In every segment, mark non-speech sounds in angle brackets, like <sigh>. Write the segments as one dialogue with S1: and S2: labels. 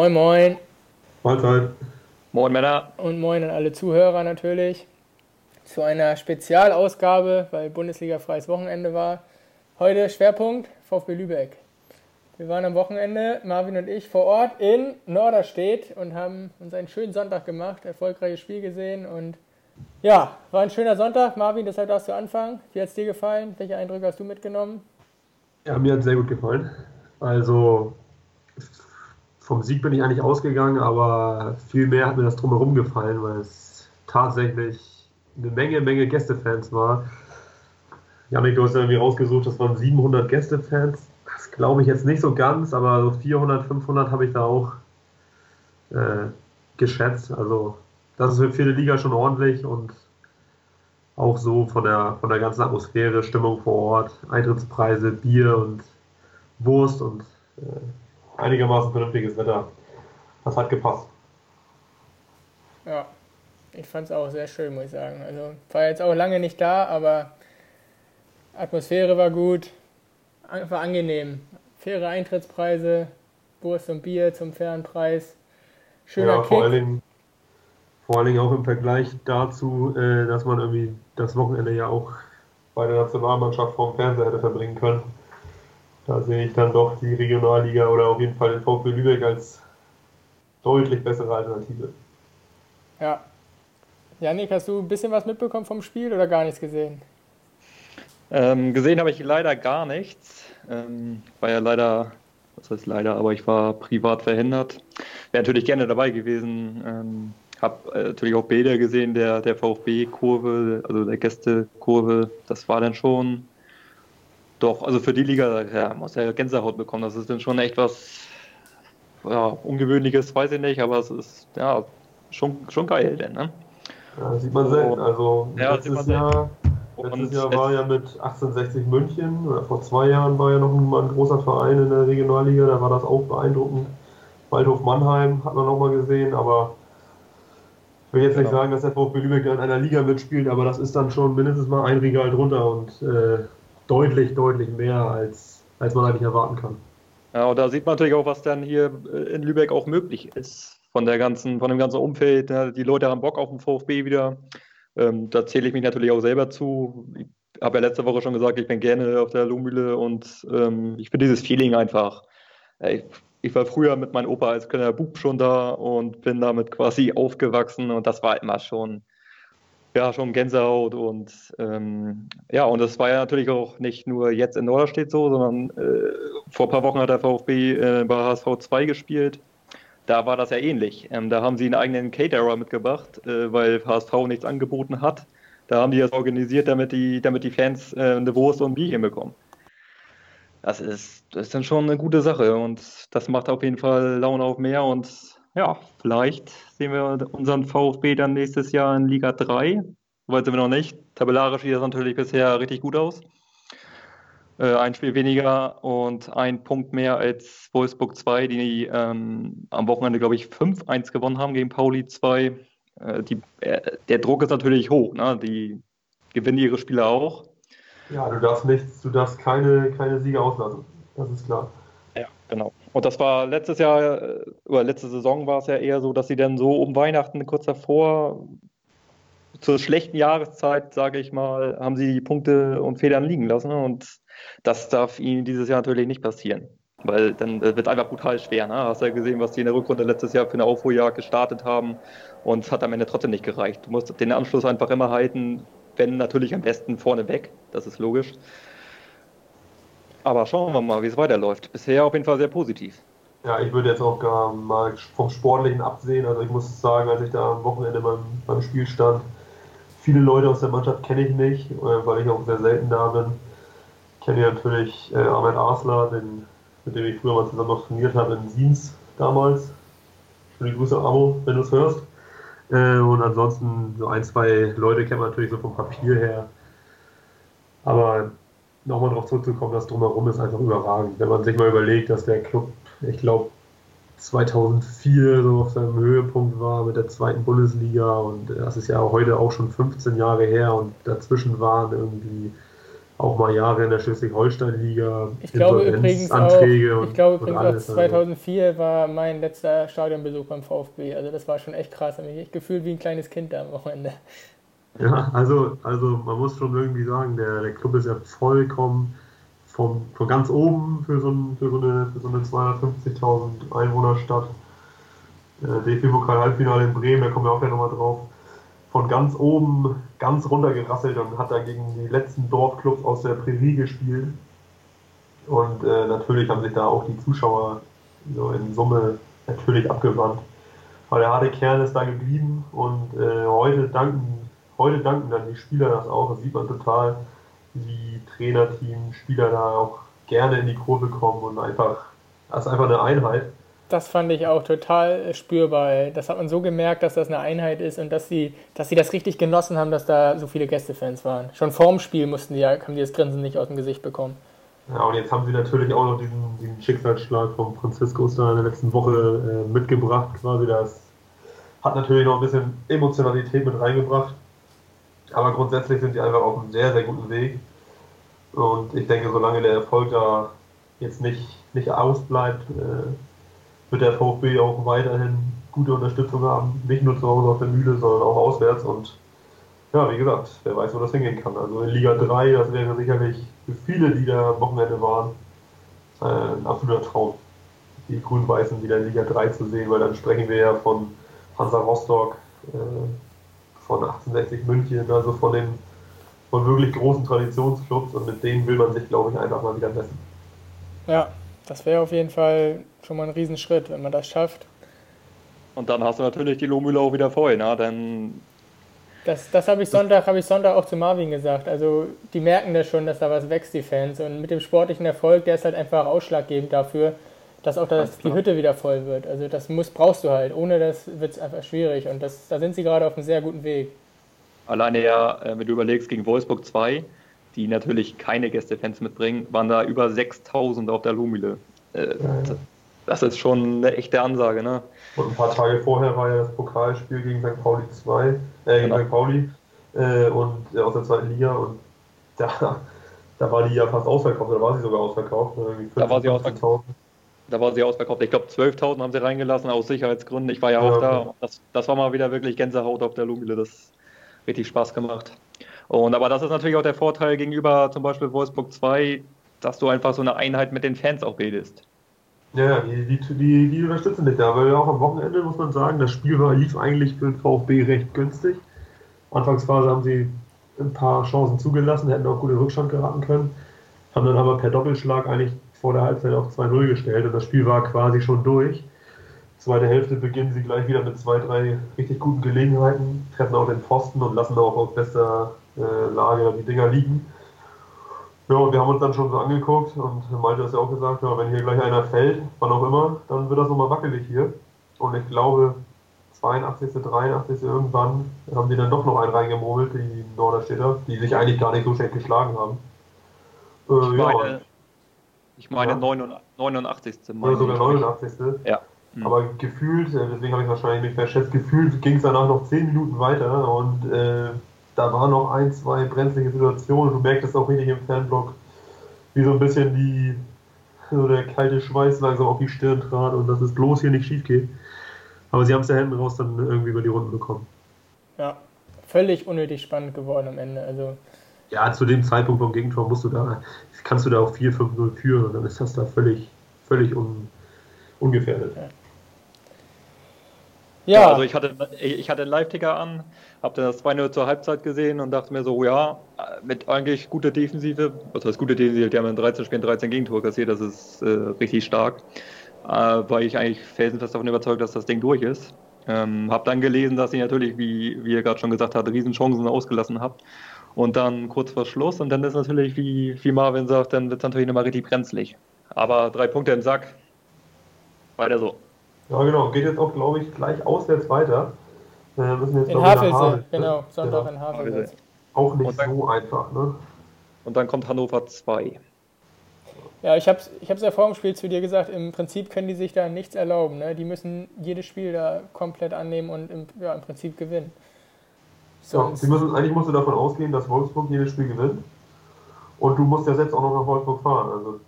S1: Moin, moin.
S2: Mahlzeit.
S3: Moin, Männer.
S1: Und moin an alle Zuhörer natürlich. Zu einer Spezialausgabe, weil Bundesliga freies Wochenende war. Heute Schwerpunkt VfB Lübeck. Wir waren am Wochenende, Marvin und ich, vor Ort in Norderstedt und haben uns einen schönen Sonntag gemacht, erfolgreiches Spiel gesehen und ja, war ein schöner Sonntag. Marvin, deshalb darfst du anfangen. Wie hat es dir gefallen? Welche Eindrücke hast du mitgenommen?
S2: Ja, mir hat es sehr gut gefallen. Also vom Sieg bin ich eigentlich ausgegangen, aber viel mehr hat mir das drumherum gefallen, weil es tatsächlich eine Menge, Menge Gästefans war. Janik, du hast ja irgendwie rausgesucht, das waren 700 Gästefans. Das glaube ich jetzt nicht so ganz, aber so 400, 500 habe ich da auch äh, geschätzt. Also das ist für viele Liga schon ordentlich und auch so von der, von der ganzen Atmosphäre, Stimmung vor Ort, Eintrittspreise, Bier und Wurst und äh, einigermaßen vernünftiges Wetter. Das hat gepasst.
S1: Ja, ich fand es auch sehr schön, muss ich sagen. Also war jetzt auch lange nicht da, aber Atmosphäre war gut, war angenehm. Faire Eintrittspreise, Wurst und Bier zum fairen Preis. Schöner
S2: ja,
S1: Kick.
S2: vor allen, Dingen, vor allen Dingen auch im Vergleich dazu, äh, dass man irgendwie das Wochenende ja auch bei der Nationalmannschaft vorm Fernseher hätte verbringen können. Da sehe ich dann doch die Regionalliga oder auf jeden Fall den VfB Lübeck als deutlich bessere Alternative.
S1: Ja. Janik, hast du ein bisschen was mitbekommen vom Spiel oder gar nichts gesehen?
S3: Ähm, gesehen habe ich leider gar nichts. Ähm, war ja leider, was heißt leider, aber ich war privat verhindert. Wäre natürlich gerne dabei gewesen. Ähm, habe äh, natürlich auch Bilder gesehen der, der VfB-Kurve, also der Gästekurve. Das war dann schon doch, also für die Liga, ja, muss ja Gänsehaut bekommen. Das ist dann schon echt was ja, Ungewöhnliches, weiß ich nicht, aber es ist ja schon, schon geil, denn, ne?
S2: Ja, das sieht man selten. Also
S3: Ja,
S2: letztes. Jahr, letztes Jahr war ja mit 1860 München, oder vor zwei Jahren war ja noch mal ein großer Verein in der Regionalliga, da war das auch beeindruckend. Waldhof Mannheim hat man noch mal gesehen, aber ich will jetzt nicht
S3: Genau.
S2: sagen, dass der VfB Lübeck in einer Liga mitspielt, aber das ist dann schon mindestens mal ein Regal drunter und äh, deutlich, deutlich mehr, als, als man eigentlich erwarten kann.
S3: Ja, und da sieht man natürlich auch, was dann hier in Lübeck auch möglich ist. Von der ganzen, von dem ganzen Umfeld. Die Leute haben Bock auf den VfB wieder. Ähm, da zähle ich mich natürlich auch selber zu. Ich habe ja letzte Woche schon gesagt, ich bin gerne auf der Lohmühle und ähm, ich finde dieses Feeling einfach. Ich, ich war früher mit meinem Opa als kleiner Bub schon da und bin damit quasi aufgewachsen und das war immer schon, ja, schon Gänsehaut und ähm, ja, und das war ja natürlich auch nicht nur jetzt in Norderstedt so, sondern äh, vor ein paar Wochen hat der VfB äh, bei HSV 2 gespielt. Da war das ja ähnlich. Ähm, da haben sie einen eigenen Caterer mitgebracht, äh, weil HSV nichts angeboten hat. Da haben die das organisiert, damit die, damit die Fans äh, eine Wurst und ein Bierchen bekommen. Das ist, das ist dann schon eine gute Sache und das macht auf jeden Fall Laune auf mehr und ja, vielleicht sehen wir unseren VfB dann nächstes Jahr in Liga 3. Soweit sind wir noch nicht. Tabellarisch sieht das natürlich bisher richtig gut aus. Äh, ein Spiel weniger und ein Punkt mehr als Wolfsburg 2, die ähm, am Wochenende, glaube ich, 5-1 gewonnen haben gegen Pauli 2. Äh, die, äh, der Druck ist natürlich hoch. Ne? Die gewinnen ihre Spiele auch.
S2: Ja, du darfst nichts, du darfst keine, keine Siege auslassen. Das ist klar.
S3: Ja, genau. Und das war letztes Jahr, äh, oder letzte Saison war es ja eher so, dass sie dann so um Weihnachten kurz davor, zur schlechten Jahreszeit, sage ich mal, haben sie die Punkte und Federn liegen lassen. Und das darf ihnen dieses Jahr natürlich nicht passieren. Weil dann äh, wird einfach brutal schwer. Ne? Hast ja gesehen, was die in der Rückrunde letztes Jahr für eine Aufholjagd gestartet haben. Und es hat am Ende trotzdem nicht gereicht. Du musst den Anschluss einfach immer halten, wenn natürlich am besten vorne weg. Das ist logisch. Aber schauen wir mal, wie es weiterläuft. Bisher auf jeden Fall sehr positiv.
S2: Ja, ich würde jetzt auch gar mal vom Sportlichen absehen. Also ich muss sagen, als ich da am Wochenende beim, beim Spiel stand, viele Leute aus der Mannschaft kenne ich nicht, äh, weil ich auch sehr selten da bin. Ich kenne natürlich äh, Ahmed Arslan, den, mit dem ich früher mal zusammen noch trainiert habe in Siens damals. Schöne Grüße, Amo, wenn du es hörst. Äh, und ansonsten so ein, zwei Leute kennt man natürlich so vom Papier her. Aber nochmal darauf zurückzukommen, das drumherum ist einfach überragend. Wenn man sich mal überlegt, dass der Club, ich glaube, 2004 so auf seinem Höhepunkt war mit der zweiten Bundesliga und das ist ja heute auch schon 15 Jahre her und dazwischen waren irgendwie auch mal Jahre in der Schleswig-Holstein-Liga.
S1: Ich glaube übrigens auch, ich glaube übrigens auch 2004 also. war mein letzter Stadionbesuch beim VfB. Also das war schon echt krass. Ich mich gefühlt wie ein kleines Kind da am Wochenende.
S2: Ja, also, also man muss schon irgendwie sagen, der, der Club ist ja vollkommen vom, von ganz oben für so, ein, für so eine, so eine 250.000 Einwohnerstadt. Äh, DFB-Pokal-Halbfinale in Bremen, da kommen wir auch gleich nochmal drauf von ganz oben ganz runter gerasselt und hat da gegen die letzten Dorfclubs aus der Prärie gespielt. Und äh, natürlich haben sich da auch die Zuschauer so in Summe natürlich abgewandt. Aber der harte Kern ist da geblieben und äh, heute, danken, heute danken dann die Spieler das auch. Das sieht man total, wie Trainerteam, Spieler da auch gerne in die Kurve kommen und einfach, das ist einfach eine Einheit
S1: das fand ich auch total spürbar. Das hat man so gemerkt, dass das eine Einheit ist und dass sie, dass sie das richtig genossen haben, dass da so viele Gästefans waren. Schon vorm Spiel mussten die ja, haben die das Grinsen nicht aus dem Gesicht bekommen.
S2: Ja, und jetzt haben sie natürlich auch noch diesen, diesen Schicksalsschlag von Franziskus da in der letzten Woche äh, mitgebracht, quasi. Das hat natürlich noch ein bisschen Emotionalität mit reingebracht. Aber grundsätzlich sind sie einfach auf einem sehr, sehr guten Weg. Und ich denke, solange der Erfolg da jetzt nicht, nicht ausbleibt, äh, wird der VfB auch weiterhin gute Unterstützung haben. Nicht nur zu Hause auf der Mühle, sondern auch auswärts. Und ja, wie gesagt, wer weiß, wo das hingehen kann. Also in Liga 3, das wäre sicherlich für viele, die da am Wochenende waren, äh, ein absoluter Traum. Die Grün-Weißen wieder in Liga 3 zu sehen, weil dann sprechen wir ja von Hansa Rostock, äh, von 1860 München, also von den von wirklich großen Traditionsclubs und mit denen will man sich, glaube ich, einfach mal wieder messen.
S1: Ja, das wäre auf jeden Fall schon mal ein Riesenschritt, wenn man das schafft.
S3: Und dann hast du natürlich die Lohmühle auch wieder voll, ne? Dann
S1: das, das habe ich Sonntag, habe ich Sonntag auch zu Marvin gesagt. Also die merken das schon, dass da was wächst, die Fans. Und mit dem sportlichen Erfolg, der ist halt einfach ausschlaggebend dafür, dass auch das, die Hütte wieder voll wird. Also das muss, brauchst du halt. Ohne das wird es einfach schwierig. Und das, da sind sie gerade auf einem sehr guten Weg.
S3: Alleine ja, äh, wenn du überlegst, gegen Wolfsburg 2, die natürlich keine Gästefans mitbringen, waren da über 6000 auf der Lumile. Äh, das ist schon eine echte Ansage, ne?
S2: Und ein paar Tage vorher war ja das Pokalspiel gegen St. Pauli 2, äh, gegen genau. St. Pauli äh, und äh, aus der zweiten Liga und da, da war die ja fast ausverkauft, oder war sie sogar ausverkauft?
S3: 14, da war sie ausverkauft. Da war sie ausverkauft. Ich glaube, 12.000 haben sie reingelassen aus Sicherheitsgründen. Ich war ja, ja auch da. Das, das war mal wieder wirklich Gänsehaut auf der Lumile. Das richtig Spaß gemacht. Und aber das ist natürlich auch der Vorteil gegenüber zum Beispiel Wolfsburg 2, dass du einfach so eine Einheit mit den Fans auch bildest.
S2: Ja, die, die, die, die unterstützen dich da, weil auch am Wochenende muss man sagen, das Spiel war, lief eigentlich für den VfB recht günstig. Anfangsphase haben sie ein paar Chancen zugelassen, hätten auch gut in Rückstand geraten können, haben dann aber per Doppelschlag eigentlich vor der Halbzeit auf 2-0 gestellt und das Spiel war quasi schon durch. Zweite Hälfte beginnen sie gleich wieder mit zwei, drei richtig guten Gelegenheiten, treffen auch den Pfosten und lassen auch aus bester äh, Lage die Dinger liegen. Ja, und wir haben uns dann schon so angeguckt und Malte hat ja auch gesagt, ja, wenn hier gleich einer fällt, wann auch immer, dann wird das nochmal wackelig hier. Und ich glaube, 82., 83. irgendwann haben die dann doch noch einen reingemurmelt, die Norderstädter, die sich eigentlich gar nicht so schlecht geschlagen haben.
S3: Äh, ja, ich meine ja. 89.
S2: Meine ja, sogar 89.
S3: Ja.
S2: Mhm. Aber gefühlt, äh, deswegen habe ich wahrscheinlich nicht verschätzt, gefühlt ging es danach noch 10 Minuten weiter und äh, da waren noch ein, zwei brenzlige Situationen. Du merkst es auch richtig im Fanblock, wie so ein bisschen die, so der kalte Schweiß langsam auf die Stirn trat und dass es bloß hier nicht schief geht. Aber sie haben es ja hinten raus dann irgendwie über die Runden bekommen.
S1: Ja, völlig unnötig spannend geworden am Ende. Also
S2: ja, zu dem Zeitpunkt vom Gegentor musst du da, kannst du da auch 4-5-0 führen und dann ist das da völlig, völlig un, ungefährdet. Ja.
S3: Ja. Also ich hatte, ich hatte einen Live-Ticker an, habe dann das 2-0 zur Halbzeit gesehen und dachte mir so, ja, mit eigentlich guter Defensive, was heißt gute Defensive, die haben in 13 Spielen 13 Gegentore kassiert, das ist äh, richtig stark. Äh, war ich eigentlich felsenfest davon überzeugt, dass das Ding durch ist. Ähm, habe dann gelesen, dass ihr natürlich, wie, wie ihr gerade schon gesagt habt, Riesenchancen ausgelassen habt. Und dann kurz vor Schluss und dann ist natürlich, wie, wie Marvin sagt, dann wird es natürlich nochmal richtig brenzlig. Aber drei Punkte im Sack. Weiter so.
S2: Ja, genau. Geht jetzt auch, glaube ich, gleich auswärts weiter.
S1: Äh, müssen jetzt in Havelse, genau. Sonntag genau. in Havelse.
S2: Auch nicht dann, so einfach, ne?
S3: Und dann kommt Hannover 2.
S1: Ja, ich habe es ich ja vor dem Spiel zu dir gesagt, im Prinzip können die sich da nichts erlauben. Ne? Die müssen jedes Spiel da komplett annehmen und im, ja, im Prinzip gewinnen.
S2: Ja, sie müssen, eigentlich musst du davon ausgehen, dass Wolfsburg jedes Spiel gewinnt. Und du musst ja selbst auch noch nach Wolfsburg fahren. Also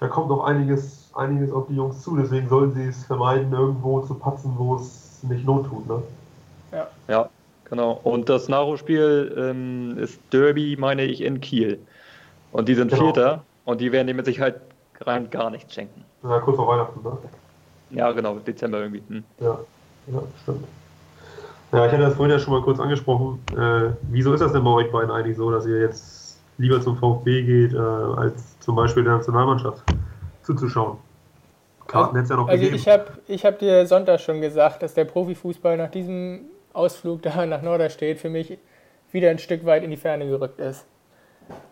S2: da kommt noch einiges, einiges auf die Jungs zu. Deswegen sollen sie es vermeiden, irgendwo zu patzen, wo es nicht not tut. Ne?
S3: Ja. ja, genau. Und das Nachholspiel ähm, ist Derby, meine ich, in Kiel. Und die sind genau. Vierter und die werden dem mit Sicherheit rein gar nichts schenken.
S2: Ja, kurz vor Weihnachten, ne?
S3: Ja, genau, Dezember irgendwie. Hm.
S2: Ja, ja, stimmt. Ja, ich hatte das vorhin ja schon mal kurz angesprochen. Äh, wieso ist das denn bei euch beiden eigentlich so, dass ihr jetzt lieber zum VfB geht, äh, als zum Beispiel der Nationalmannschaft zuzuschauen?
S1: Karten hätte ja noch also gegeben. Ich habe ich hab dir Sonntag schon gesagt, dass der Profifußball nach diesem Ausflug da <laughs> nach Norderstedt für mich wieder ein Stück weit in die Ferne gerückt ist.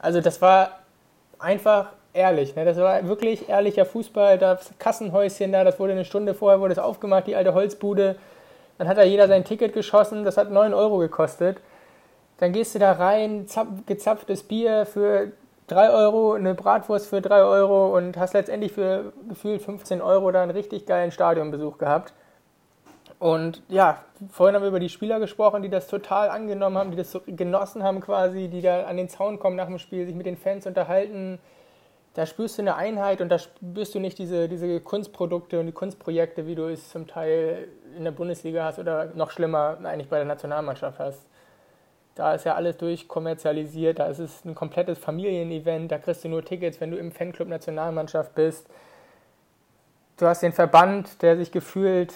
S1: Also das war einfach ehrlich. Ne? Das war wirklich ehrlicher Fußball. Das Kassenhäuschen da, das wurde eine Stunde vorher wurde es aufgemacht, die alte Holzbude. Dann hat da jeder sein Ticket geschossen, das hat 9 Euro gekostet. Dann gehst du da rein, gezapftes Bier für 3 Euro, eine Bratwurst für 3 Euro und hast letztendlich für gefühlt 15 Euro da einen richtig geilen Stadionbesuch gehabt. Und ja, vorhin haben wir über die Spieler gesprochen, die das total angenommen haben, die das so genossen haben quasi, die da an den Zaun kommen nach dem Spiel, sich mit den Fans unterhalten. Da spürst du eine Einheit und da spürst du nicht diese, diese Kunstprodukte und die Kunstprojekte, wie du es zum Teil in der Bundesliga hast oder noch schlimmer eigentlich bei der Nationalmannschaft hast. Da ist ja alles durchkommerzialisiert, da ist es ein komplettes Familienevent, da kriegst du nur Tickets, wenn du im Fanclub Nationalmannschaft bist. Du hast den Verband, der sich gefühlt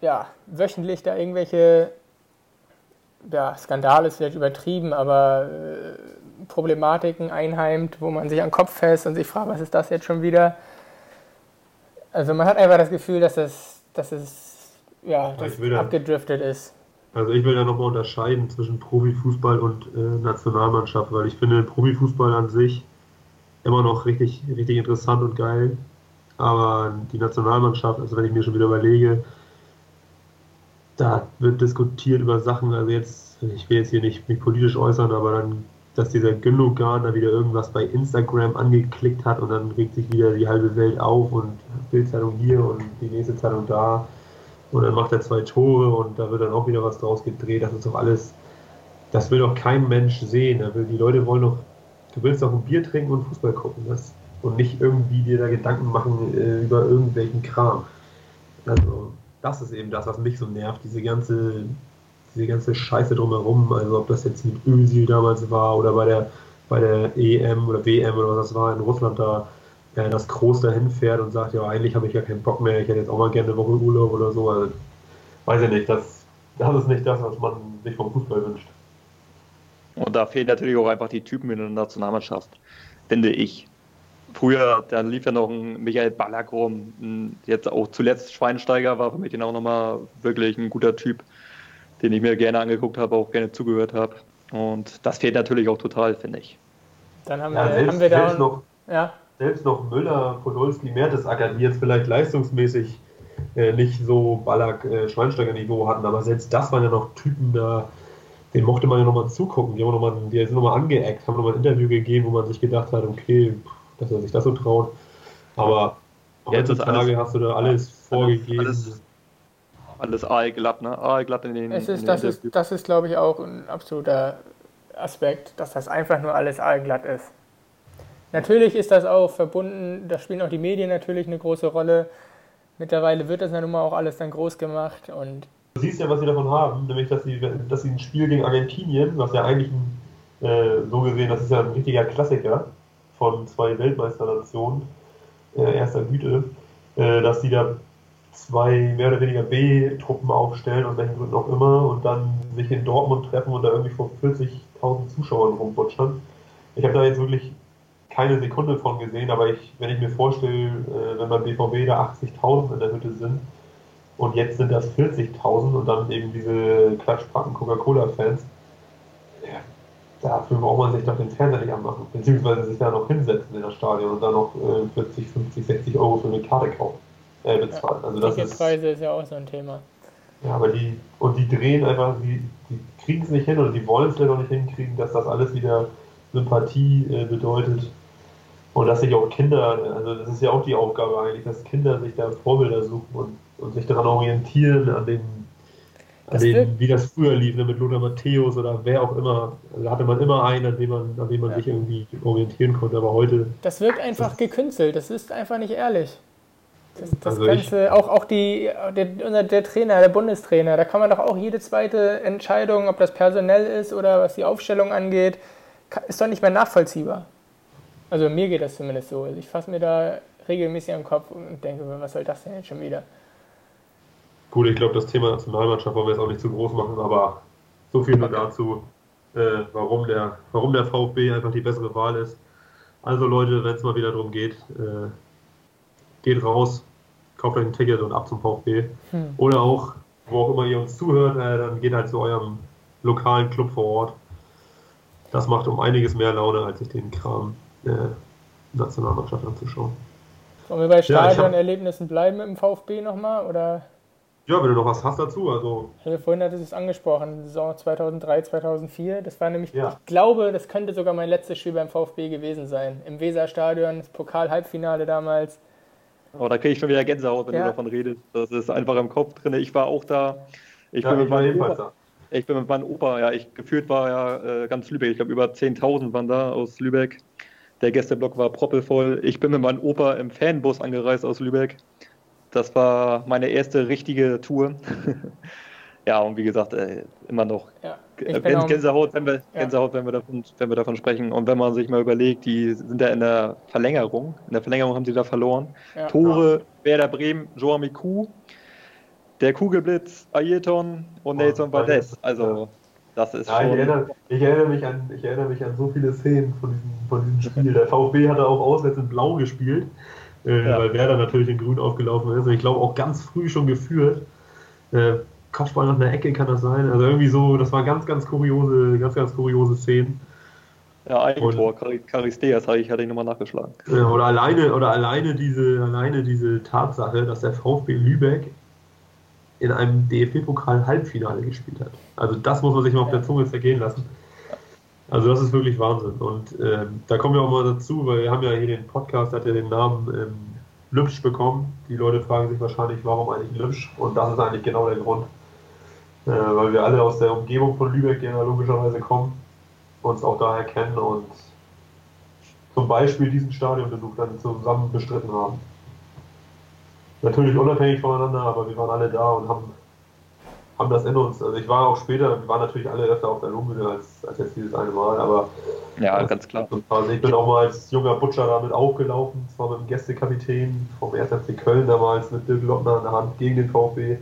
S1: ja, wöchentlich da irgendwelche ja, Skandale ist vielleicht übertrieben, aber äh, Problematiken einheimt, wo man sich an den Kopf fest und sich fragt, was ist das jetzt schon wieder? Also man hat einfach das Gefühl, dass es, dass es ja, das abgedriftet ist.
S2: Also ich will da nochmal unterscheiden zwischen Profifußball und äh, Nationalmannschaft, weil ich finde Profifußball an sich immer noch richtig, richtig interessant und geil. Aber die Nationalmannschaft, also wenn ich mir schon wieder überlege, da wird diskutiert über Sachen, also jetzt, ich will jetzt hier nicht mich politisch äußern, aber dann, dass dieser Gündogan da wieder irgendwas bei Instagram angeklickt hat und dann regt sich wieder die halbe Welt auf und Bildzeitung hier und die nächste Zeitung da und dann macht er zwei Tore und da wird dann auch wieder was draus gedreht. Das ist doch alles, das will doch kein Mensch sehen. die Leute wollen doch, du willst doch ein Bier trinken und Fußball gucken das, und nicht irgendwie dir da Gedanken machen äh, über irgendwelchen Kram. Also, das ist eben das, was mich so nervt, diese ganze, diese ganze Scheiße drumherum. Also, ob das jetzt mit Özil damals war oder bei der, bei der EM oder WM oder was das war in Russland da ja, das Groß dahin fährt und sagt, ja, eigentlich habe ich ja keinen Bock mehr, ich hätte jetzt auch mal gerne eine Woche Urlaub oder so. Also, weiß ich nicht, das, das ist nicht das, was man sich vom Fußball wünscht.
S3: Und da fehlen natürlich auch einfach die Typen in der Nationalmannschaft, finde ich. Früher, da lief ja noch ein Michael Ballack rum, jetzt auch zuletzt Schweinsteiger war für mich den auch nochmal wirklich ein guter Typ, den ich mir gerne angeguckt habe, auch gerne zugehört habe. Und das fehlt natürlich auch total, finde ich.
S1: Dann haben, ja, wir, selbst, haben wir da
S2: noch, ja selbst noch Müller, Podolski, Mertesacker, die jetzt vielleicht leistungsmäßig äh, nicht so Ballack, äh, Schweinsteiger-Niveau hatten, aber selbst das waren ja noch Typen da, den mochte man ja nochmal zugucken. Die, haben noch mal, die sind nochmal angeeckt, haben nochmal ein Interview gegeben, wo man sich gedacht hat, okay, dass er sich das so traut. Aber heutzutage hast du da alles vorgegeben. Alles,
S3: alles aalglatt, ne? Aalglatt in den.
S1: Es ist, in das, ist, das ist, glaube ich, auch ein absoluter Aspekt, dass das einfach nur alles aalglatt ist. Natürlich ist das auch verbunden, da spielen auch die Medien natürlich eine große Rolle. Mittlerweile wird das ja nun mal auch alles dann groß gemacht und
S2: Du siehst ja, was sie davon haben, nämlich dass sie, dass sie ein Spiel gegen Argentinien, was ja eigentlich ein, äh, so gesehen, das ist ja ein richtiger Klassiker von zwei Weltmeisternationen äh, erster Güte, äh, dass sie da zwei mehr oder weniger B-Truppen aufstellen, und welchen Gründen auch immer, und dann sich in Dortmund treffen und da irgendwie vor 40.000 Zuschauern rumbutschern. Ich habe da jetzt wirklich keine Sekunde von gesehen, aber ich, wenn ich mir vorstelle, äh, wenn beim BVB da 80.000 in der Hütte sind und jetzt sind das 40.000 und dann eben diese Klatschpacken Coca-Cola-Fans, ja, dafür braucht man sich doch den Fernseher nicht anmachen, beziehungsweise sich da noch hinsetzen in das Stadion und dann noch äh, 40, 50, 60 Euro für eine Karte kaufen, äh, bezahlen.
S1: Also das ist, Preise ist ja auch so ein Thema.
S2: Ja, aber die, und die drehen einfach, die, die kriegen es nicht hin oder die wollen es leider nicht hinkriegen, dass das alles wieder Sympathie äh, bedeutet und dass sich auch Kinder, also das ist ja auch die Aufgabe eigentlich, dass Kinder sich da Vorbilder suchen und, und sich daran orientieren, an den, das den, wie das früher lief, ne, mit Lothar Matthäus oder wer auch immer. Da hatte man immer einen, an dem man, an dem man ja. sich irgendwie orientieren konnte. Aber heute.
S1: Das wirkt einfach das gekünstelt. Das ist einfach nicht ehrlich. Das, das also Ganze, ich, auch, auch die, der, der Trainer, der Bundestrainer, da kann man doch auch jede zweite Entscheidung, ob das personell ist oder was die Aufstellung angeht, ist doch nicht mehr nachvollziehbar. Also mir geht das zumindest so. Also ich fasse mir da regelmäßig am Kopf und denke, was soll das denn jetzt schon wieder?
S2: Gut, ich glaube, das Thema Nationalmannschaft wollen wir jetzt auch nicht zu groß machen, aber so viel nur dazu, äh, warum, der, warum der VfB einfach die bessere Wahl ist. Also Leute, wenn es mal wieder darum geht, äh, geht raus, kauft euch ein Ticket und ab zum VfB. Hm. Oder auch, wo auch immer ihr uns zuhört, äh, dann geht halt zu eurem lokalen Club vor Ort. Das macht um einiges mehr Laune, als sich den Kram äh, Nationalmannschaft anzuschauen.
S1: Sollen wir bei Stadionerlebnissen ja, bleiben mit dem VfB nochmal? Oder?
S2: Ja, wenn du noch was hast dazu. Also.
S1: Ja, vorhin hattest du es angesprochen, Saison 2003, 2004. Das war nämlich, ja. ich glaube, das könnte sogar mein letztes Spiel beim VfB gewesen sein. Im Weserstadion, das Pokal-Halbfinale damals.
S3: Aber da kriege ich schon wieder Gänsehaut, wenn ja. du davon redest. Das ist einfach im Kopf drin. Ich war auch da. Ich, ja, bin, mit meinem Opa, ich bin mit meinem Opa, ja, ich gefühlt war ja äh, ganz Lübeck. Ich glaube, über 10.000 waren da aus Lübeck. Der Gästeblock war proppelvoll. Ich bin mit meinem Opa im Fanbus angereist aus Lübeck. Das war meine erste richtige Tour. <laughs> ja, und wie gesagt, äh, immer noch ja, Gänsehaut, wenn wir, ja. Gänsehaut wenn, wir davon, wenn wir davon sprechen. Und wenn man sich mal überlegt, die sind ja in der Verlängerung. In der Verlängerung haben sie da verloren. Ja. Tore, Werder Bremen, Joao Miku, der Kugelblitz, Ayrton und oh, Nelson Valdez. Also, das ist
S2: ja, schon... Ich erinnere, ich, erinnere mich an, ich erinnere mich an so viele Szenen von diesem, von diesem Spiel. Der VfB hatte auch auswärts in Blau gespielt äh, ja. weil Werder natürlich in Grün aufgelaufen ist. Und ich glaube auch ganz früh schon geführt. Äh, Kopfball nach einer Ecke kann das sein. Also irgendwie so, das war ganz, ganz kuriose, ganz, ganz kuriose Szenen.
S3: Ja, Eigentor, Charisteas hatte ich, hatte ich nochmal nachgeschlagen.
S2: Ja, oder alleine, oder alleine diese, alleine diese Tatsache, dass der VfB Lübeck in einem DFB-Pokal-Halbfinale gespielt hat. Also das muss man sich mal auf der Zunge zergehen lassen. Also das ist wirklich Wahnsinn. Und äh, da kommen wir auch mal dazu, weil wir haben ja hier den Podcast, hat ja den Namen ähm, Lübsch bekommen. Die Leute fragen sich wahrscheinlich, warum eigentlich Lübsch? Und das ist eigentlich genau der Grund. Äh, weil wir alle aus der Umgebung von Lübeck ja logischerweise kommen, uns auch daher kennen und zum Beispiel diesen Stadionbesuch dann zusammen bestritten haben. Natürlich unabhängig voneinander, aber wir waren alle da und haben haben das in uns. Also ich war auch später, wir waren natürlich alle öfter auf der Lungbühne als, als jetzt dieses eine Mal, aber
S3: ja, ganz klar.
S2: Also ich bin auch mal als junger Butcher damit aufgelaufen, zwar mit dem Gästekapitän vom 1. FC Köln damals mit Dirk Lottner an der Hand gegen den VfB.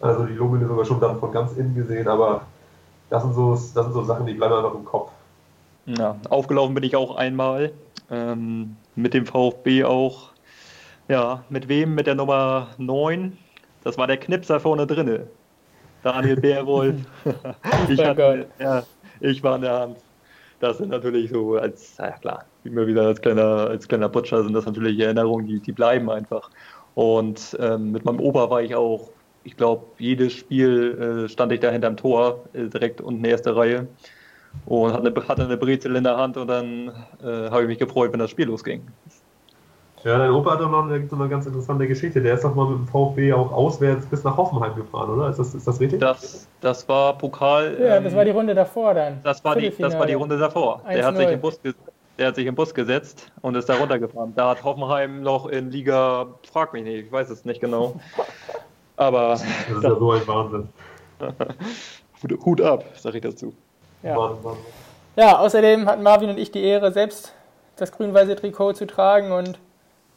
S2: Also die Lungbühne sogar schon dann von ganz innen gesehen, aber das sind so, das sind so Sachen, die bleiben einfach im Kopf.
S3: Ja, aufgelaufen bin ich auch einmal. Ähm, mit dem VfB auch. Ja, mit wem? Mit der Nummer 9. Das war der Knipser vorne drinne. Daniel <laughs> Bärwolf. <laughs> ich, hatte, ja, ich war in der Hand. Das sind natürlich so, als, ja klar, immer wieder als kleiner, als kleiner Butcher sind das natürlich Erinnerungen, die, die bleiben einfach. Und ähm, mit meinem Opa war ich auch, ich glaube, jedes Spiel äh, stand ich da hinterm Tor, äh, direkt unten in der ersten Reihe. Und hatte eine, hatte eine Brezel in der Hand und dann äh, habe ich mich gefreut, wenn das Spiel losging.
S2: Ja, dein Opa hat doch noch eine, so eine ganz interessante Geschichte. Der ist doch mal mit dem VfB auch auswärts bis nach Hoffenheim gefahren, oder? Ist das, ist das richtig?
S3: Das, das war Pokal.
S1: Ja, ähm, das war die Runde davor dann.
S3: Das war, die, das war die Runde davor. Der hat, sich im Bus, der hat sich im Bus gesetzt und ist da runtergefahren. Da hat Hoffenheim noch in Liga, frag mich nicht, ich weiß es nicht genau. Aber.
S2: Das ist ja so ein Wahnsinn. <laughs>
S3: Hut ab, sag ich dazu.
S1: Ja. ja, außerdem hatten Marvin und ich die Ehre, selbst das grün-weiße Trikot zu tragen und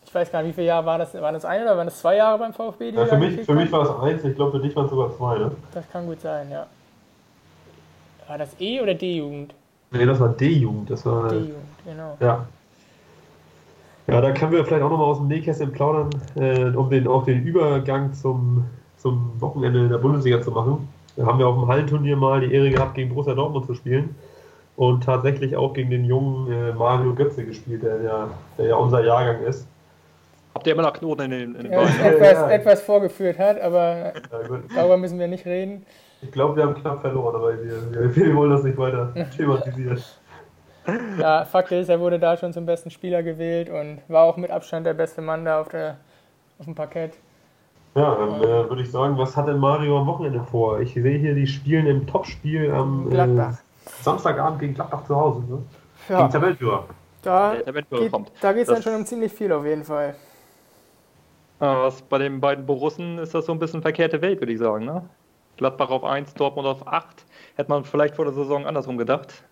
S1: ich weiß gar nicht, wie viele Jahre waren das? Waren das ein oder waren das zwei Jahre beim VfB?
S2: Ja, für, mich, für mich war es eins, ich glaube für dich waren es sogar zwei, ne?
S1: Das kann gut sein, ja. War das E oder D-Jugend?
S2: Nee, das war D-Jugend. Das war. D-Jugend, genau. Ja. Ja, da können wir vielleicht auch nochmal aus dem Nähkästchen plaudern, äh, um den, auch den Übergang zum, zum Wochenende in der Bundesliga zu machen. Da haben wir auf dem Hallenturnier mal die Ehre gehabt, gegen Borussia Dortmund zu spielen und tatsächlich auch gegen den jungen äh, Mario Götze gespielt, der, der, der ja unser Jahrgang ist.
S3: Habt ihr immer noch Knoten in den, in
S1: den ja, Beinen? Etwas, ja. etwas vorgeführt hat, aber darüber müssen wir nicht reden.
S2: Ich glaube, wir haben knapp verloren, aber wir, wir, wollen das nicht weiter <laughs> thematisieren.
S1: Ja, Fakt ist, er wurde da schon zum besten Spieler gewählt und war auch mit Abstand der beste Mann da auf, der, auf dem Parkett.
S2: Ja, dann äh, würde ich sagen, was hat denn Mario am Wochenende vor? Ich sehe hier, die spielen im Topspiel am äh, Samstagabend gegen Gladbach zu Hause. Ne? Ja. Gegen Tabellenführer.
S1: Da geht da es dann schon um ziemlich viel auf jeden Fall.
S3: Was bei den beiden Borussen ist das so ein bisschen verkehrte Welt, würde ich sagen. Ne? Gladbach auf 1, Dortmund auf 8. Hätte man vielleicht vor der Saison andersrum gedacht.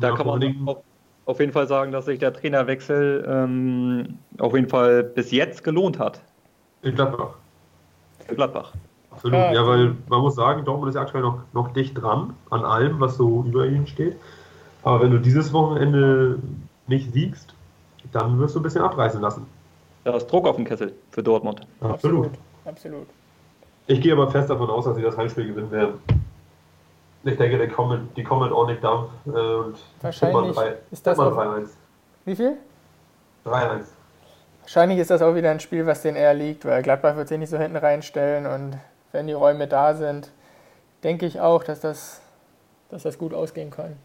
S3: Da kann man auf, auf, jeden Fall sagen, dass sich der Trainerwechsel ähm, auf jeden Fall bis jetzt gelohnt hat.
S2: In Gladbach.
S3: In Gladbach.
S2: Absolut. Ja, ja, weil man muss sagen, Dortmund ist ja aktuell noch, noch dicht dran an allem, was so über ihnen steht. Aber wenn du dieses Wochenende nicht siegst, dann wirst du ein bisschen abreißen lassen.
S3: Da ist Druck auf dem Kessel für Dortmund.
S1: Absolut. Absolut.
S2: Ich gehe aber fest davon aus, dass sie das Heimspiel gewinnen werden. Ich denke, die kommen, die kommen ordentlich Dampf. Äh, und
S1: Wahrscheinlich drei, ist das auch, 3-1. Wie viel?
S2: 3-1.
S1: Wahrscheinlich ist das auch wieder ein Spiel, was denen eher liegt, weil Gladbach wird sich nicht so hinten reinstellen und wenn die Räume da sind, denke ich auch, dass das, dass das gut ausgehen kann.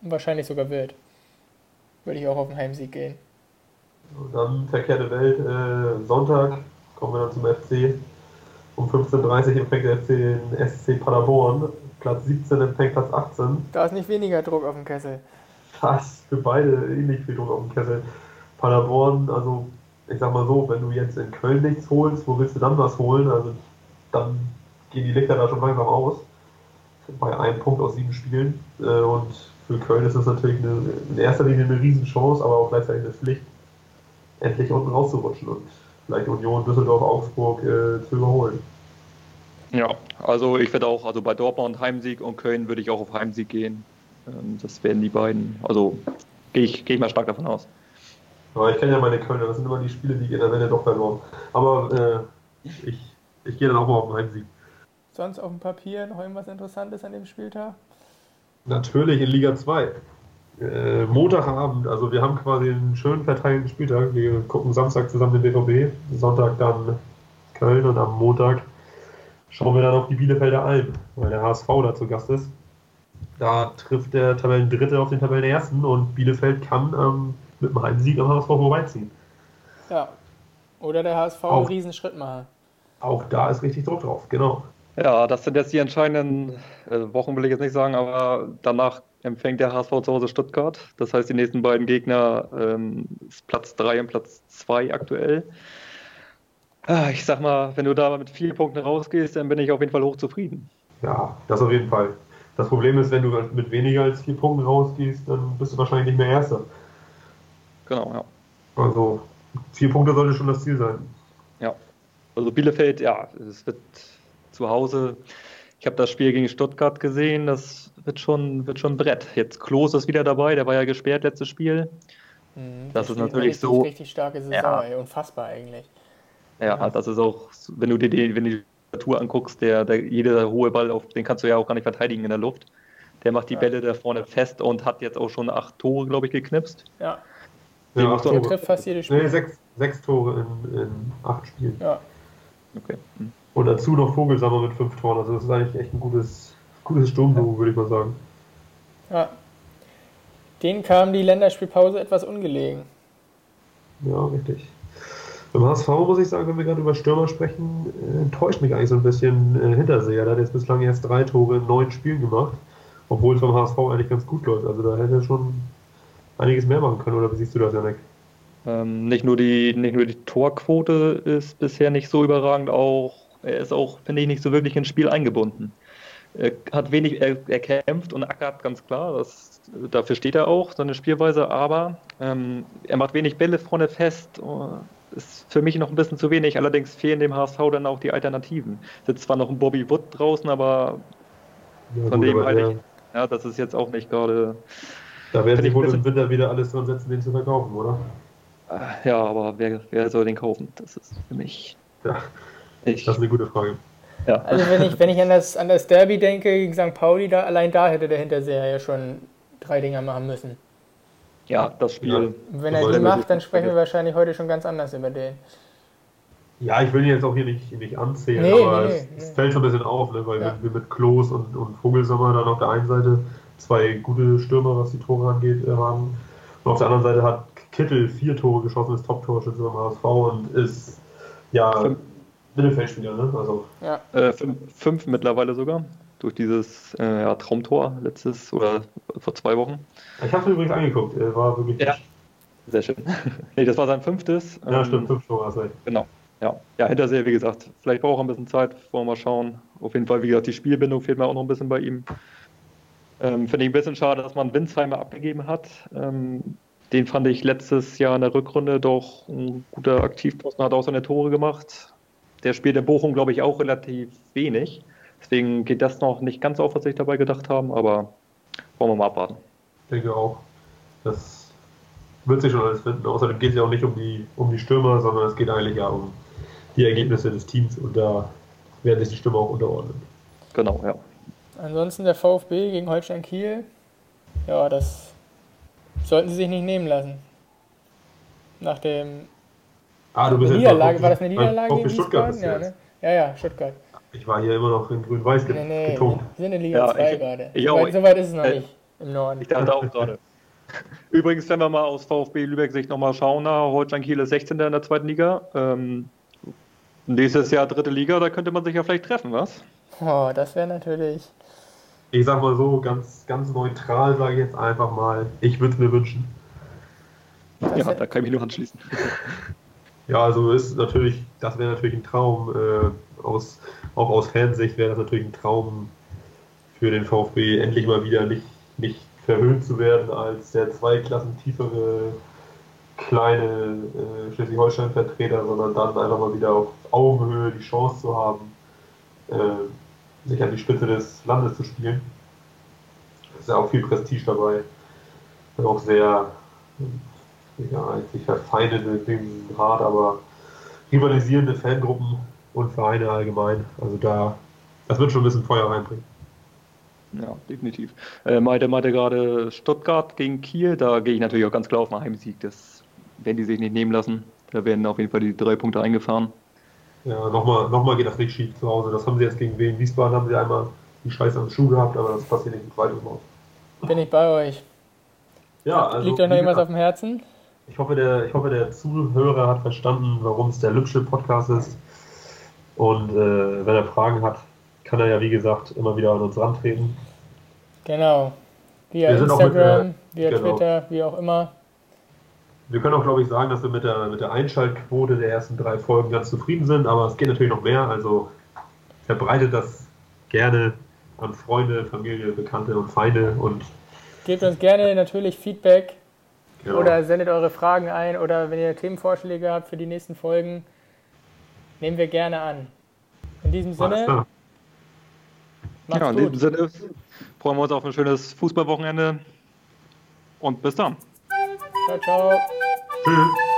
S1: Und wahrscheinlich sogar wird. Würde ich auch auf den Heimsieg gehen.
S2: Und dann verkehrte Welt, äh, Sonntag kommen wir dann zum FC. Um 15.30 Uhr empfängt der FC den SC Paderborn. Platz 17 empfängt Platz 18.
S1: Da ist nicht weniger Druck auf dem Kessel.
S2: Fast für beide ähnlich viel Druck auf dem Kessel. Paderborn, also ich sag mal so, wenn du jetzt in Köln nichts holst, wo willst du dann was holen? Also dann gehen die Lichter da schon langsam aus. Bei einem Punkt aus sieben Spielen. Äh, und für Köln ist das natürlich eine, in erster Linie eine Riesenchance, aber auch gleichzeitig eine Pflicht, endlich unten rauszurutschen und vielleicht Union, Düsseldorf, Augsburg äh, zu überholen.
S3: Ja, also ich werde auch, also bei Dortmund Heimsieg und Köln würde ich auch auf Heimsieg gehen. Ähm, das werden die beiden, also gehe ich, geh ich mal stark davon aus.
S2: Aber ich kenne ja meine Kölner, das sind immer die Spiele, die in der Welle doch verloren. Aber äh, ich, ich gehe dann auch mal auf den Heimsieg.
S1: Sonst auf dem Papier noch irgendwas Interessantes an dem Spieltag?
S2: Natürlich in Liga 2. Äh, Montagabend, also wir haben quasi einen schönen verteilten Spieltag. Wir gucken Samstag zusammen den BVB, Sonntag dann Köln und am Montag schauen wir dann auf die Bielefelder Alben, weil der HSV da zu Gast ist. Da trifft der Tabellendritte auf den Tabellenersten und Bielefeld kann ähm, mit einem Heimsieg am HSV vorbeiziehen.
S1: Ja. Oder der HSV auch, einen Riesenschritt machen.
S2: Auch da ist richtig Druck drauf, genau.
S3: Ja, das sind jetzt die entscheidenden äh, Wochen, will ich jetzt nicht sagen, aber danach empfängt der HSV zu Hause Stuttgart. Das heißt, die nächsten beiden Gegner ähm, ist Platz 3 und Platz 2 aktuell. Ah, ich sag mal, wenn du da mit vier Punkten rausgehst, dann bin ich auf jeden Fall hochzufrieden.
S2: Ja, das auf jeden Fall. Das Problem ist, wenn du mit weniger als vier Punkten rausgehst, dann bist du wahrscheinlich nicht mehr Erster.
S3: Genau, ja.
S2: Also vier Punkte sollte schon das Ziel sein.
S3: Ja. Also Bielefeld, ja, es wird zu Hause. Ich habe das Spiel gegen Stuttgart gesehen, das wird schon, wird schon ein Brett. Jetzt Klos ist wieder dabei, der war ja gesperrt letztes Spiel.
S1: Mhm, das, das ist natürlich richtig, so. Richtig starke Saison, ja. ey, unfassbar eigentlich.
S3: Ja, ja, das ist auch, wenn du dir die, wenn du die Tour anguckst, der, der, jeder hohe Ball, auf, den kannst du ja auch gar nicht verteidigen in der Luft. Der macht die ja. Bälle da vorne fest und hat jetzt auch schon acht Tore, glaube ich, geknipst.
S1: Ja. ja der trifft fast jedes
S2: Spiel. Nee, sechs, sechs Tore in, in acht Spielen.
S1: Ja.
S3: Okay. Hm.
S2: Und dazu noch Vogelsammer mit fünf Toren. Also das ist eigentlich echt ein gutes, gutes Sturmduo, würde ich mal sagen.
S1: Ja. Den kam die Länderspielpause etwas ungelegen.
S2: Ja, richtig. Beim HSV muss ich sagen, wenn wir gerade über Stürmer sprechen, äh, enttäuscht mich eigentlich so ein bisschen äh, Hinterseher. Der hat jetzt bislang erst drei Tore in neun Spielen gemacht, obwohl es beim HSV eigentlich ganz gut läuft. Also da hätte er schon einiges mehr machen können, oder wie siehst du das, Janek?
S3: Ähm, nicht, nur die, nicht nur die Torquote ist bisher nicht so überragend, auch er ist auch, finde ich, nicht so wirklich ins Spiel eingebunden. Er hat wenig, er, er kämpft und ackert ganz klar, das, dafür steht er auch, seine Spielweise, aber ähm, er macht wenig Bälle vorne fest. Oh, ist für mich noch ein bisschen zu wenig, allerdings fehlen dem HSV dann auch die Alternativen. Sitzt zwar noch ein Bobby Wood draußen, aber ja, von gut, dem halte ich, ja, das ist jetzt auch nicht gerade.
S2: Da werden sie wohl im Winter wieder alles dran setzen, den zu verkaufen, oder?
S3: Ja, aber wer, wer soll den kaufen? Das ist für mich.
S2: Ja, ich, das ist eine gute Frage.
S1: Ja. Also wenn ich, wenn ich an, das, an das Derby denke gegen St. Pauli, da, allein da hätte der Hinterseher ja schon drei Dinger machen müssen.
S3: Ja, das Spiel. Ja,
S1: wenn er die macht, dann sprechen wir wahrscheinlich heute schon ganz anders über den.
S2: Ja, ich will ihn jetzt auch hier nicht, nicht anzählen, nee, aber nee, es, nee. es, fällt so ein bisschen auf, ne, weil ja. wir mit Klos und, und Vogelsommer dann auf der einen Seite zwei gute Stürmer, was die Tore angeht, äh, haben. Und auf der anderen Seite hat Kittel vier Tore geschossen, ist Top-Torschütze beim HSV und ist ja Mittelfeldspieler, ne? Also,
S1: Ja,
S3: Äh, fünf, fünf mittlerweile sogar. Durch dieses äh, ja, Traumtor letztes oder vor zwei Wochen.
S2: ich habe es übrigens angeguckt. Er war wirklich.
S3: Ja. Sehr schön. <laughs> nee, das war sein fünftes.
S2: Ja,
S3: Ähm,
S2: stimmt, fünf Tore hast recht.
S3: Genau. Ja. ja, Hinterseher, wie gesagt, vielleicht braucht er ein bisschen Zeit, wollen wir mal schauen. Auf jeden Fall, wie gesagt, die Spielbindung fehlt mir auch noch ein bisschen bei ihm. Ähm, Finde ich ein bisschen schade, dass man Winsheimer abgegeben hat. Ähm, den fand ich letztes Jahr in der Rückrunde doch ein guter Aktivposten, hat auch seine Tore gemacht. Der spielt in Bochum, glaube ich, auch relativ wenig. Deswegen geht das noch nicht ganz auf, was ich dabei gedacht haben, aber wollen wir mal abwarten.
S2: Ich denke auch. Das wird sich schon alles finden. Außerdem geht es ja auch nicht um die, um die Stürmer, sondern es geht eigentlich ja um die Ergebnisse des Teams und da werden sich die Stürmer auch unterordnen.
S3: Genau, ja.
S1: ansonsten der VfB gegen Holstein Kiel. Ja, das sollten sie sich nicht nehmen lassen. Nach dem
S2: Ah, du bist
S1: Niederlage, war das eine Niederlage gegen
S2: Stuttgart
S1: Wiesbaden?
S2: bist du
S1: Ja, ne? ja, ja, Stuttgart.
S2: Ich war hier immer noch in Grün-Weiß get
S1: Nee, nee,
S2: getont.
S1: wir sind in Liga
S3: Ja,
S1: 2
S3: ich-
S1: gerade.
S3: ich
S1: So
S3: auch.
S1: weit, so weit ist es noch
S3: Äh,
S1: nicht im Norden.
S3: Ich dachte auch gerade. <laughs> Übrigens, wenn wir mal aus VfB Lübeck-Sicht nochmal schauen, na, Holstein Kiel ist 16. in der zweiten Liga. Ähm, nächstes Jahr dritte Liga, da könnte man sich ja vielleicht treffen, was?
S1: Oh, das wäre natürlich.
S2: Ich sag mal so, ganz, ganz neutral sage ich jetzt einfach mal, ich würde es mir wünschen.
S1: Das
S3: ja, da kann ich mich nur anschließen.
S2: Ja, also ist natürlich, das wäre natürlich ein Traum, äh, aus, auch aus Fansicht wäre das natürlich ein Traum für den VfB, endlich mal wieder nicht, nicht verhöhnt zu werden als der zwei Klassen tiefere kleine äh, Schleswig-Holstein-Vertreter, sondern dann einfach mal wieder auf Augenhöhe die Chance zu haben, äh, sich an die Spitze des Landes zu spielen. Da ist ja auch viel Prestige dabei. Auch sehr ja, eigentlich verfeindete den Rat, aber rivalisierende Fangruppen und Vereine allgemein. Also da, das wird schon ein bisschen Feuer reinbringen.
S3: Ja, definitiv. Äh, meinte, meinte gerade Stuttgart gegen Kiel, da gehe ich natürlich auch ganz klar auf einen Heimsieg. Das werden die sich nicht nehmen lassen. Da werden auf jeden Fall die drei Punkte eingefahren.
S2: Ja, nochmal noch mal geht das nicht schief zu Hause. Das haben sie jetzt gegen Wien Wiesbaden, haben sie einmal die Scheiße am Schuh gehabt, aber das passiert nicht zweites Mal.
S1: Bin ich bei euch.
S2: Ja, also,
S1: Liegt euch noch irgendwas auf dem Herzen?
S2: ich, hoffe, der, ich hoffe, der Zuhörer hat verstanden, warum es der Lübsche Podcast ist. Und äh, wenn er Fragen hat, kann er ja, wie gesagt, immer wieder an uns rantreten.
S1: Genau. Via
S2: Wir auch mit,
S1: Instagram,
S2: äh,
S1: via
S2: genau.
S1: Twitter, wie auch immer.
S2: Wir können auch, glaube ich, sagen, dass wir mit der, mit der Einschaltquote der ersten drei Folgen ganz zufrieden sind, aber es geht natürlich noch mehr. Also verbreitet das gerne an Freunde, Familie, Bekannte und Feinde und
S1: Gebt uns gerne natürlich Feedback
S2: genau.
S1: oder sendet eure Fragen ein oder wenn ihr Themenvorschläge habt für die nächsten Folgen, nehmen wir gerne an. In diesem Sinne,
S3: ja, in diesem Sinne freuen wir uns auf ein schönes Fußballwochenende und bis dann.
S1: Ciao, ciao.
S2: Tschüss.